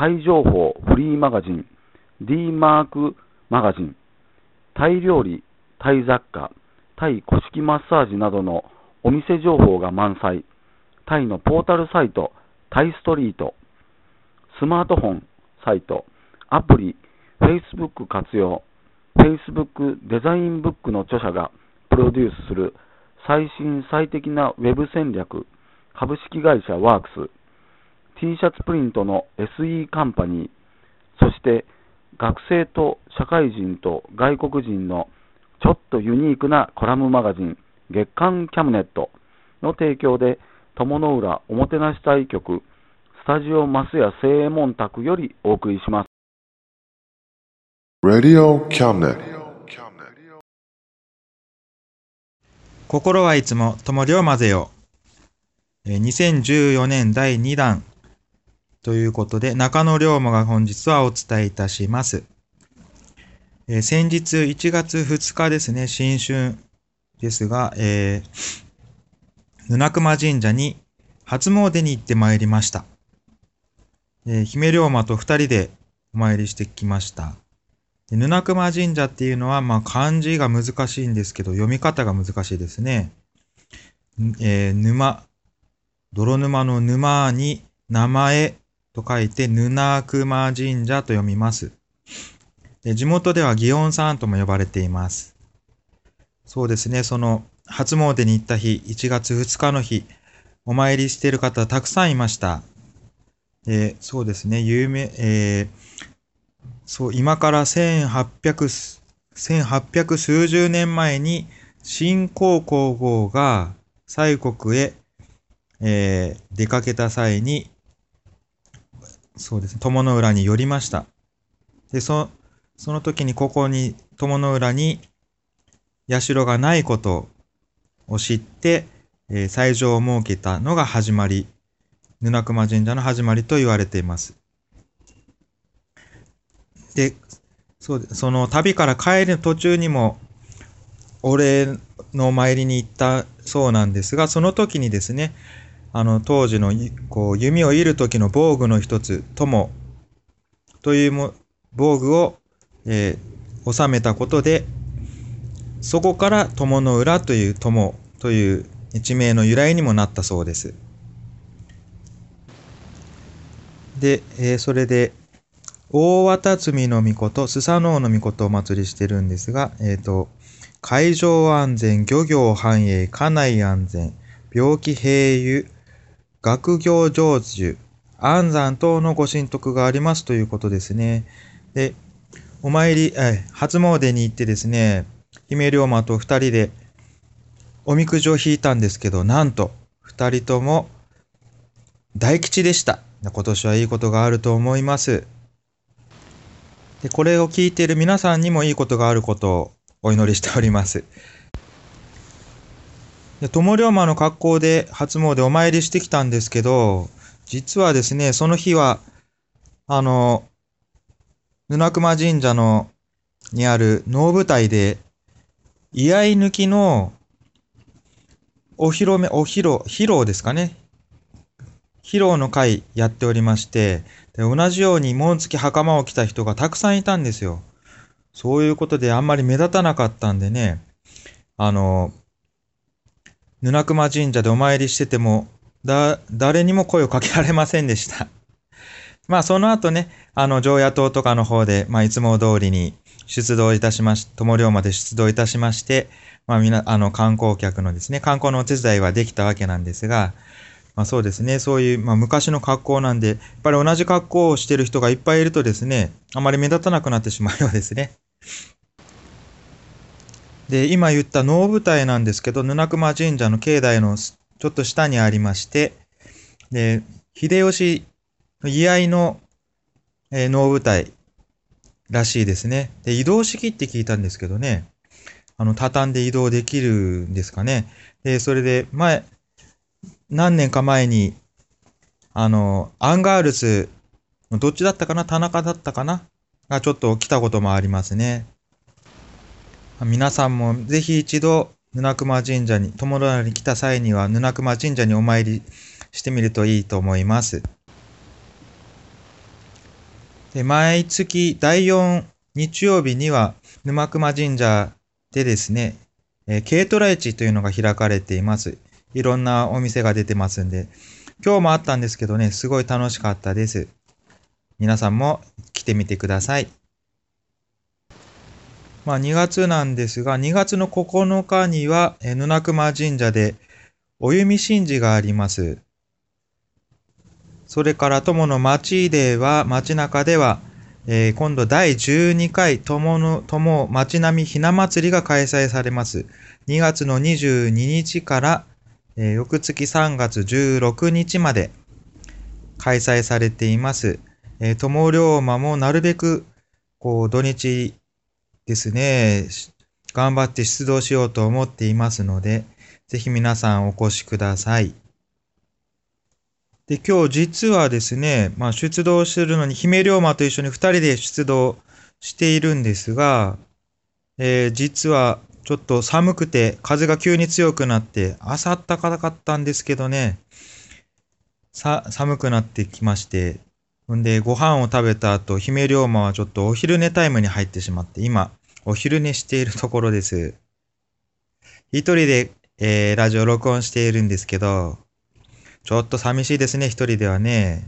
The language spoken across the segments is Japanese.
タイ情報フリーマガジン D マークマガジンタイ料理、タイ雑貨、タイ古式マッサージなどのお店情報が満載、タイのポータルサイト、タイストリート、スマートフォンサイト、アプリ、Facebook 活用、Facebook デザインブックの著者がプロデュースする最新最適なウェブ戦略、株式会社ワークス、T シャツプリントの SE カンパニー、そして学生と社会人と外国人のちょっとユニークなコラムマガジン月刊キャムネットの提供で友の浦おもてなし隊局スタジオマスヤ正右衛門宅よりお送りします。心はいつも友りを混ぜよう。えー2014年第2弾ということで、中野龍馬が本日はお伝えいたします。えー先日1月2日ですね、新春ですが、えー、布熊神社に初詣に行ってまいりました。えー姫龍馬と二人でお参りしてきました。で布熊神社っていうのは、まあ、漢字が難しいんですけど、読み方が難しいですね。えー沼、泥沼の沼に名前と書いて、布熊神社と読みます。で地元では祇園さんとも呼ばれています。そうですね、その初詣に行った日、1月2日の日、お参りしている方たくさんいました。でそうですね、有名、えーそう、今から1800、1800数十年前に、新皇皇后が西国へ、えー出かけた際に、そうですね、友の浦に寄りました。で、そ、その時にここに、友の浦に、社がないことを知って、えー斎場を設けたのが始まり、布熊神社の始まりと言われています。で、そうで、その旅から帰る途中にも、お礼の参りに行ったそうなんですが、その時にですね、あの、当時の、こう、弓を射る時の防具の一つ、友というも防具を、えー収めたことで、そこから友の浦という友という地名の由来にもなったそうです。で、えーそれで、大綿積の御事、スサノオの御事をお祭りしてるんですが、えっ、と、海上安全、漁業繁栄、家内安全、病気平癒、学業成就、安産等のご神徳がありますということですね。で、お参り、え初詣に行ってですね、姫龍馬と二人でおみくじを引いたんですけど、なんと、二人とも大吉でした。今年はいいことがあると思います。で、これを聞いている皆さんにもいいことがあることをお祈りしております。で、友龍馬の格好で初詣お参りしてきたんですけど、実はですね、その日は、あの、布熊神社の、にある能舞台で、居合抜きのお披露目、お披露、披露ですかね。披露の会やっておりまして、で同じように紋付き袴を着た人がたくさんいたんですよ。そういうことであんまり目立たなかったんでね、あの、布熊神社でお参りしてても、だ、誰にも声をかけられませんでした。まあその後ね、あの、常夜島とかの方で、まあいつも通りに出動いたしまし、友龍まで出動いたしまして、まあみな、あの、観光客のですね、観光のお手伝いはできたわけなんですが、まあそうですね、そういう、まあ昔の格好なんで、やっぱり同じ格好をしてる人がいっぱいいるとですね、あまり目立たなくなってしまうようですね。で、今言った能舞台なんですけど、沼名前神社の境内のちょっと下にありまして、で、秀吉の遺愛の、えー能舞台らしいですね。で、移動式って聞いたんですけどね。あの、畳んで移動できるんですかね。で、それで、前、何年か前に、あの、アンガールズ、どっちだったかな？田中だったかな？がちょっと来たこともありますね。皆さんもぜひ一度、布熊神社に、友達に来た際には、布熊神社にお参りしてみるといいと思います。で毎月第4日曜日には、沼熊神社でですね、え、軽トラ市というのが開かれています。いろんなお店が出てますんで、今日もあったんですけどね、すごい楽しかったです。皆さんも来てみてください。まあ2月なんですが、2月の9日には、えー、布熊神社でお弓神事があります。それから友の町では、街中では、えー、今度第12回友の友町並みひな祭りが開催されます。2月の22日から、えー、翌月3月16日まで開催されています。えー、友龍馬もなるべく、こう、土日ですね、頑張って出動しようと思っていますので、ぜひ皆さんお越しください。で、今日実はですね、まあ、出動するのに、姫龍馬と一緒に二人で出動しているんですが、えー、実はちょっと寒くて、風が急に強くなって、朝あったかかったんですけどね、さ、寒くなってきまして、ほんで、ご飯を食べた後、姫龍馬はちょっとお昼寝タイムに入ってしまって、今、お昼寝しているところです。一人で、えー、ラジオ録音しているんですけど、ちょっと寂しいですね、一人ではね。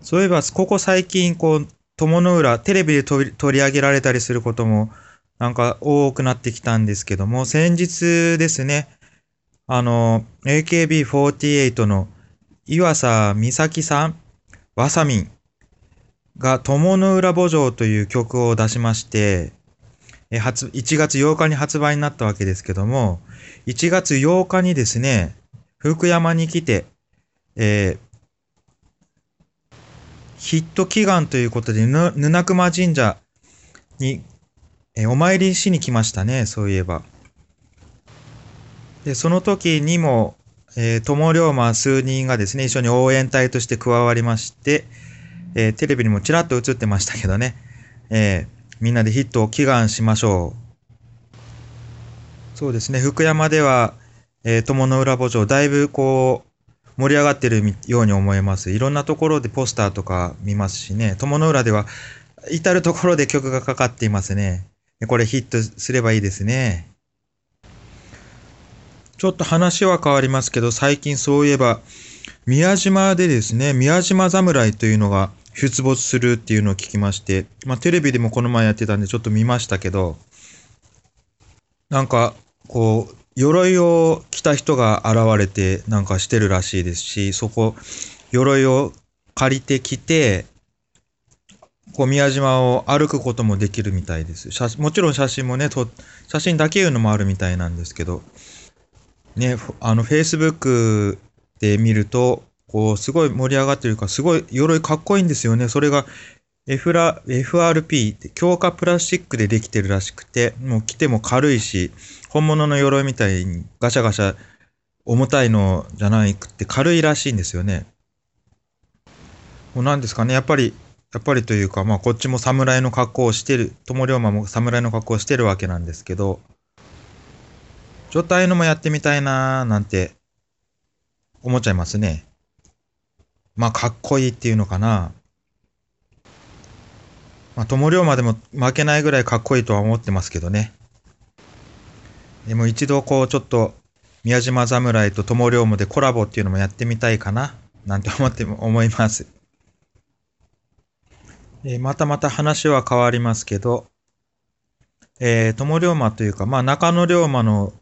そういえば、ここ最近、こう、友の浦、テレビで取り上げられたりすることも、なんか多くなってきたんですけども、先日ですね、あの、AKB48 の岩佐美咲さん、わさみんが友の浦墓場という曲を出しまして、え1月8日に発売になったわけですけども、1月8日にですね、福山に来て、えー、ヒット祈願ということで、ぬ、ぬ熊神社に、えー、お参りしに来ましたね、そういえば。で、その時にも、えー、友龍馬数人がですね、一緒に応援隊として加わりまして、えー、テレビにもちらっと映ってましたけどね、えー、みんなでヒットを祈願しましょう。そうですね、福山では、えー、友の浦墓場、だいぶこう、盛り上がってるように思います。いろんなところでポスターとか見ますしね、友の浦では、至るところで曲がかかっていますね。これヒットすればいいですね。ちょっと話は変わりますけど、最近そういえば、宮島でですね、宮島侍というのが出没するっていうのを聞きまして、まあテレビでもこの前やってたんでちょっと見ましたけど、なんか、こう、鎧を着た人が現れてなんかしてるらしいですし、そこ、鎧を借りてきて、こう宮島を歩くこともできるみたいです。写もちろん写真もね、と写真だけいうのもあるみたいなんですけど、ね、あの、Facebook で見ると、こう、すごい盛り上がってるか、すごい鎧かっこいいんですよね。それが F ラ FRP って強化プラスチックでできてるらしくて、もう着ても軽いし、本物の鎧みたいにガシャガシャ重たいのじゃないくって軽いらしいんですよね。もう何ですかね、やっぱり、やっぱりというか、まあこっちも侍の格好をしてる、友龍馬も侍の格好をしてるわけなんですけど、ちょっとああいうのもやってみたいなーなんて思っちゃいますね。まあかっこいいっていうのかな。まあ友龍馬でも負けないぐらいかっこいいとは思ってますけどね。でも一度こうちょっと宮島侍と友龍馬でコラボっていうのもやってみたいかななんて思っても思います。えまたまた話は変わりますけど、えー、友龍馬というか、まあ中野龍馬の、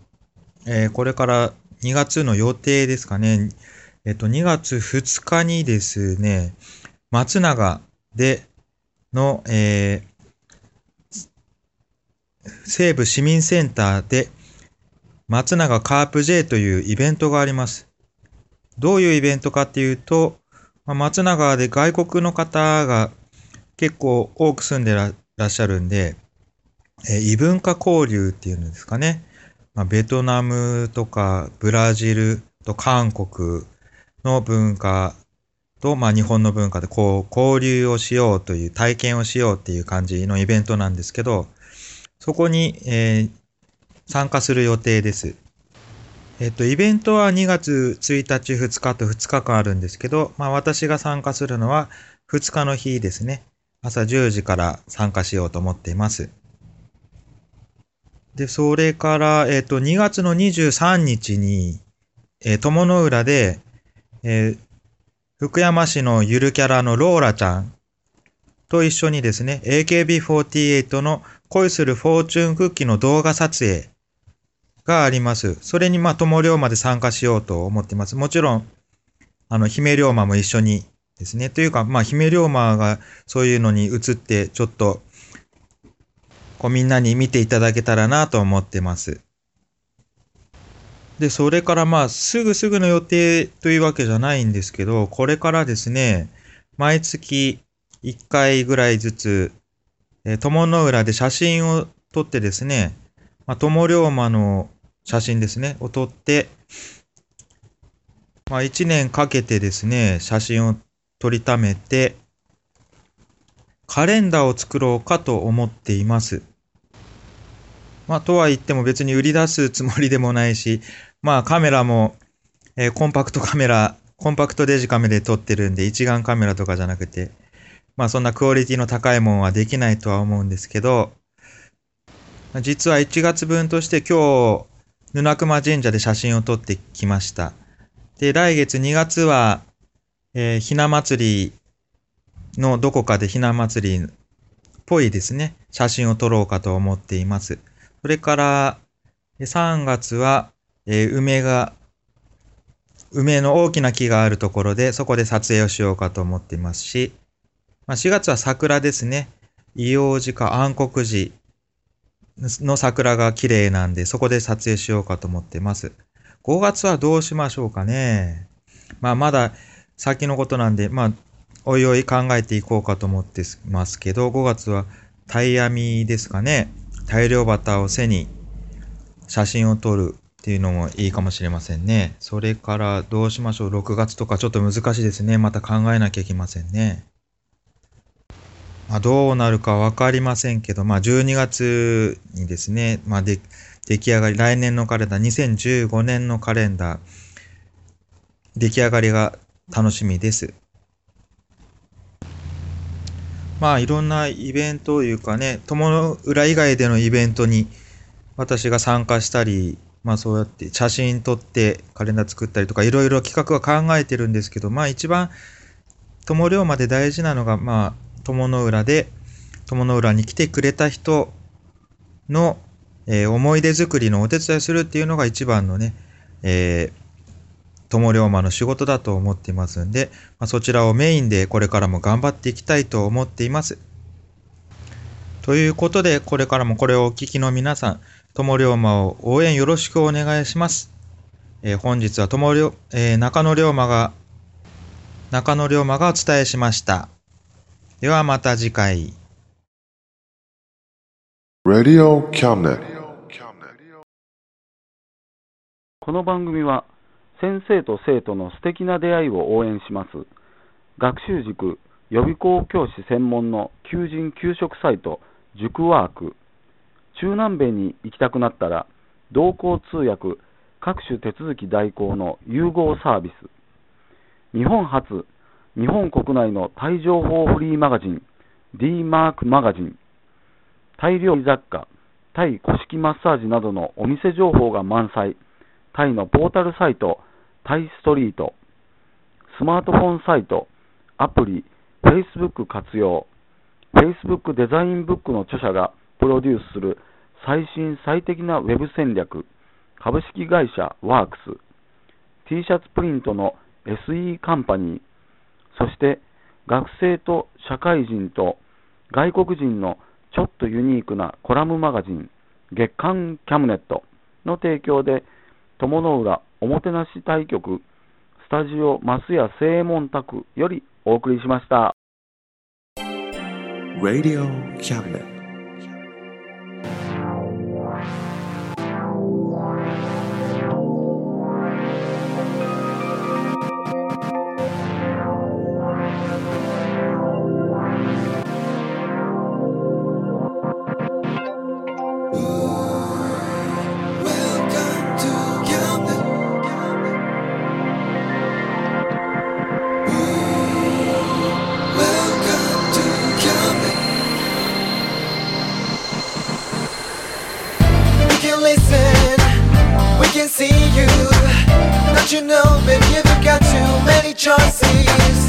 えー、これから2月の予定ですかね。えっ、と、2月2日にですね、松永での、えー、西部市民センターで松永カープ J というイベントがあります。どういうイベントかっていうと、ま松永で外国の方が結構多く住んでらっしゃるんで、えー異文化交流っていうんですかね。まあ、ベトナムとかブラジルと韓国の文化と、まあ、日本の文化でこう交流をしようという体験をしようっていう感じのイベントなんですけど、そこに、えー参加する予定です。えっと、イベントは2月1日、2日と2日間あるんですけど、まあ私が参加するのは2日の日ですね。朝10時から参加しようと思っています。で、それから、えっと、2月の23日に、えー友の浦で、えー福山市のゆるキャラのローラちゃんと一緒にですね、AKB48 の恋するフォーチュンクッキーの動画撮影があります。それに、まあ、友龍馬で参加しようと思ってます。もちろん、あの、姫龍馬も一緒にですね。というか、まあ、姫龍馬がそういうのに移って、ちょっと、こうみんなに見ていただけたらなと思ってます。で、それからまあ、すぐすぐの予定というわけじゃないんですけど、これからですね、毎月1回ぐらいずつ、えー友の浦で写真を撮ってですね、まあ、友龍馬の写真ですね、を撮って、まあ、1年かけてですね、写真を撮りためて、カレンダーを作ろうかと思っています。まあ、とは言っても別に売り出すつもりでもないし、まあ、カメラも、えーコンパクトカメラ、コンパクトデジカメで撮ってるんで、一眼カメラとかじゃなくて、まあ、そんなクオリティの高いもんはできないとは思うんですけど、実は1月分として今日、布熊神社で写真を撮ってきました。で、来月2月は、えーひな祭りのどこかでひな祭りっぽいですね、写真を撮ろうかと思っています。それから、3月は、えー梅が、梅の大きな木があるところで、そこで撮影をしようかと思っていますし、まあ、4月は桜ですね。硫黄寺か暗黒寺の桜が綺麗なんで、そこで撮影しようかと思ってます。5月はどうしましょうかね。まあ、まだ先のことなんで、まあ、おいおい考えていこうかと思ってますけど、5月はタイ編みですかね。大量バターを背に写真を撮るっていうのもいいかもしれませんね。それからどうしましょう。6月とかちょっと難しいですね。また考えなきゃいけませんね。まあ、どうなるかわかりませんけど、まあ、12月にですね、まあ、で、出来上がり、来年のカレンダー、2015年のカレンダー、出来上がりが楽しみです。まあ、いろんなイベントというかね、友の浦以外でのイベントに私が参加したり、まあそうやって写真撮ってカレンダー作ったりとか、いろいろ企画は考えてるんですけど、まあ一番友龍馬で大事なのが、まあ、友の浦で、友の浦に来てくれた人の、えー思い出作りのお手伝いするっていうのが一番のね、えー友龍馬の仕事だと思っていますんで、まあ、そちらをメインでこれからも頑張っていきたいと思っています。ということで、これからもこれをお聞きの皆さん、友龍馬を応援よろしくお願いします。えー本日は友龍、えー中野龍馬が、中野龍馬がお伝えしました。ではまた次回。この番組は先生と生徒の素敵な出会いを応援します学習塾予備校教師専門の求人・給食サイト塾ワーク。中南米に行きたくなったら同行通訳各種手続き代行の融合サービス。日本初日本国内のタイ情報フリーマガジン D マークマガジン。タイ料理雑貨タイ古式マッサージなどのお店情報が満載。タイのポータルサイト、タイストリート、スマートフォンサイト、アプリ、Facebook 活用、Facebook デザインブックの著者がプロデュースする最新最適なウェブ戦略、株式会社ワークス、T シャツプリントの SE カンパニー、そして学生と社会人と外国人のちょっとユニークなコラムマガジン、月刊キャムネットの提供で、友の浦おもてなし対局スタジオ増屋正門宅よりお送りしました。Radio Cabinet. choices.